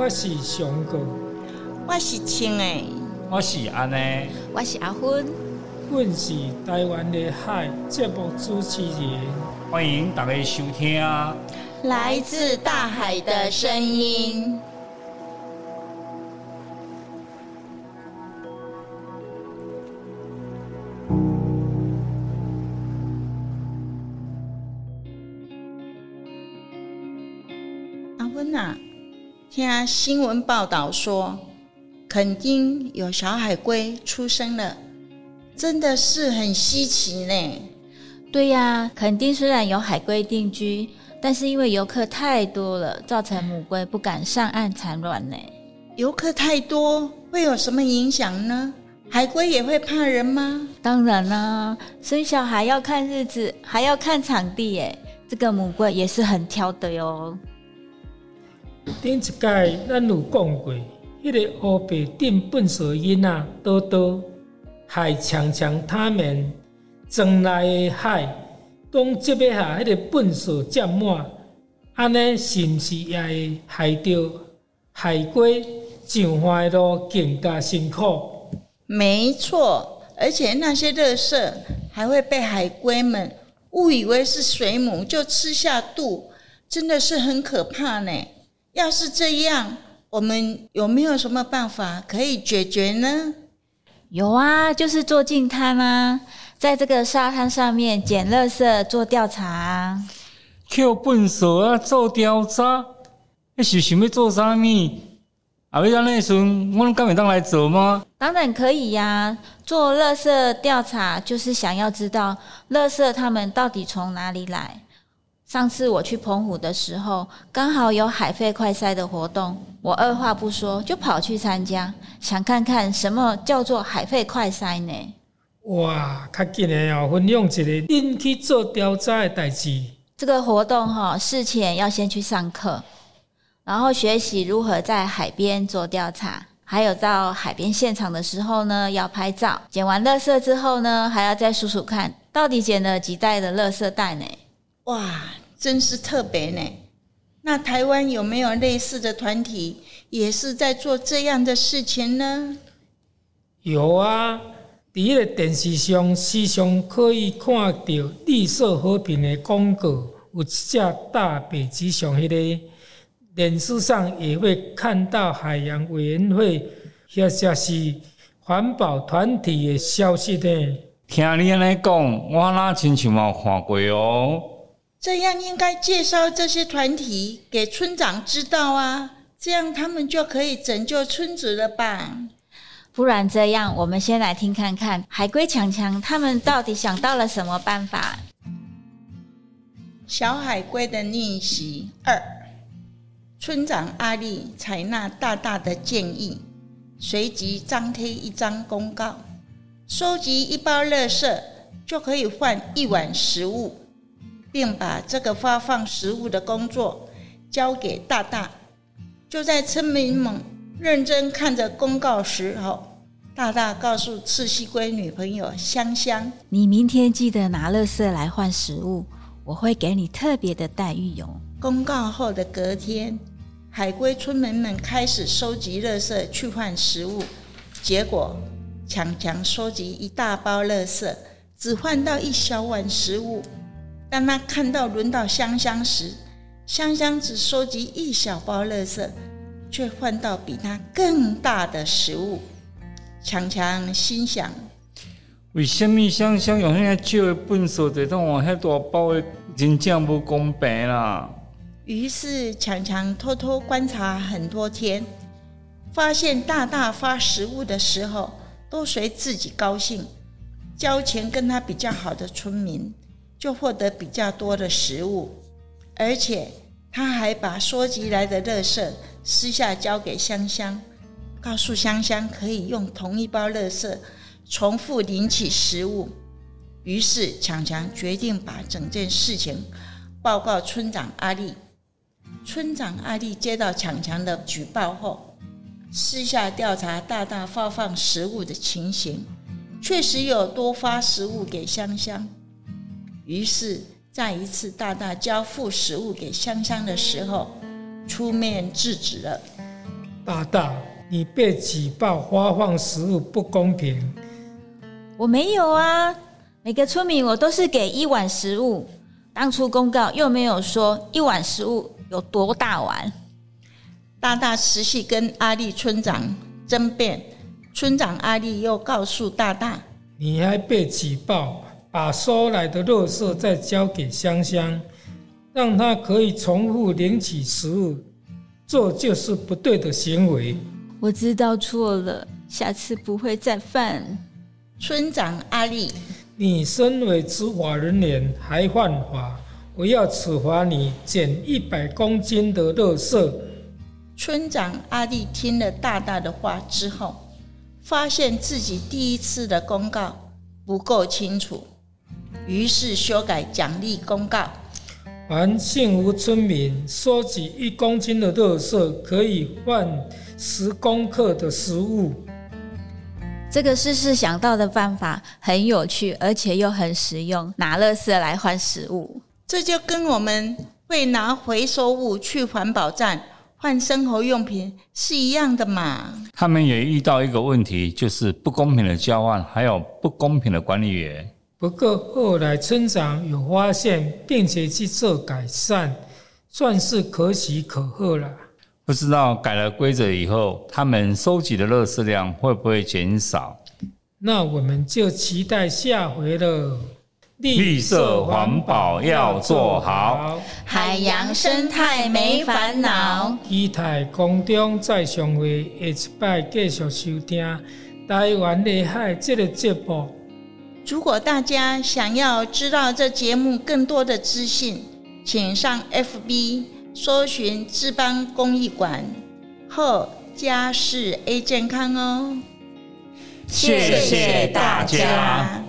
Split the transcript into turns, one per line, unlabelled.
我是熊哥，
我是青诶，
我是安呢，
我是阿芬，
阮是台湾的海节目主持人，
欢迎大家收听。啊！
来自大海的声音。阿芬呐，听新闻报道说，垦丁有小海龟出生了，真的是很稀奇呢。
对呀，垦丁虽然有海龟定居，但是因为游客太多了，造成母龟不敢上岸产卵呢。
游客太多会有什么影响呢？海龟也会怕人吗？
当然啦，生小孩要看日子，还要看场地耶。这个母龟也是很挑的哟。
顶一届咱有讲过，迄个乌白顶粪扫囡仔多多，害强强他们庄内的海，当接要下迄个粪扫占满，安尼是毋是也会害着海龟上岸路更加辛苦？
没错，而且那些垃圾还会被海龟们误以为是水母，就吃下肚，真的是很可怕呢。要是这样，我们有没有什么办法可以解决呢？
有啊，就是做净滩啊，在这个沙滩上面捡垃圾做调查啊。
捡粪扫啊，做调查，你是想要做啥物？啊，要安尼时阵，我敢会当来做吗？
当然可以呀，做垃圾调查就是想要知道垃圾他们到底从哪里来。上次我去澎湖的时候，刚好有海废快筛的活动，我二话不说就跑去参加，想看看什么叫做海废快筛呢？
哇，较紧的哦，分享一个恁去做调查的代志。
这个活动哈，事前要先去上课，然后学习如何在海边做调查，还有到海边现场的时候呢，要拍照。捡完垃圾之后呢，还要再数数看到底捡了几袋的垃圾袋呢？
哇，真是特别呢！那台湾有没有类似的团体，也是在做这样的事情呢？
有啊，伫迄个电视上时常可以看到绿色和平的广告，有一只大北极熊迄个。电视上也会看到海洋委员会或者是环保团体的消息呢。
听你安尼讲，我那亲像冇看过哦。
这样应该介绍这些团体给村长知道啊，这样他们就可以拯救村子了吧？
不然这样，我们先来听看看海龟强强他们到底想到了什么办法。
小海龟的逆袭二，村长阿力采纳大大的建议，随即张贴一张公告：收集一包垃圾就可以换一碗食物。并把这个发放食物的工作交给大大。就在村民们认真看着公告时候，大大告诉赤溪龟女朋友香香：“
你明天记得拿垃圾来换食物，我会给你特别的待遇哟。”
公告后的隔天，海龟村民们开始收集垃圾去换食物，结果强强收集一大包垃圾，只换到一小碗食物。当他看到轮到香香时，香香只收集一小包垃圾，却换到比他更大的食物。强强心想：
为什么香香用遐少的粪扫就当换遐大包的，真正不公平啦！
于是强强偷偷观察很多天，发现大大发食物的时候，都随自己高兴，交钱跟他比较好的村民。就获得比较多的食物，而且他还把收集来的垃圾私下交给香香，告诉香香可以用同一包垃圾重复领取食物。于是强强决定把整件事情报告村长阿力。村长阿力接到强强的举报后，私下调查大大发放食物的情形，确实有多发食物给香香。于是，在一次大大交付食物给香香的时候，出面制止了。
大大，你被举报发放食物不公平，
我没有啊，每个村民我都是给一碗食物。当初公告又没有说一碗食物有多大碗。
大大持续跟阿力村长争辩，村长阿力又告诉大大，
你还被举报，把收来的垃圾再交给香香，让他可以重复领取食物，这就是不对的行为。
我知道错了，下次不会再犯。
村长阿力，
你身为执法人员还犯法，我要处罚你减一百公斤的垃圾。
村长阿力听了大大的话之后，发现自己第一次的公告不够清楚，于是修改奖励公告。
凡幸福村民收集一公斤的垃圾，可以换十公克的食物。
这个事事想到的办法很有趣，而且又很实用，拿垃圾来换食物，
这就跟我们会拿回收物去环保站换生活用品是一样的嘛。
他们也遇到一个问题，就是不公平的交换，还有不公平的管理员。
不过后来村长有发现，并且去做改善，算是可喜可贺了。
不知道改了规则以后，他们收集的垃圾量会不会减少？
那我们就期待下回了。
绿色环保要做好，
海洋生态没烦恼。
期待空中再相会，下一摆继续收听《台湾的海》这个节目。
如果大家想要知道这节目更多的资讯，请上 FB 搜寻志邦公益馆或家事 A 健康哦。
谢谢大家。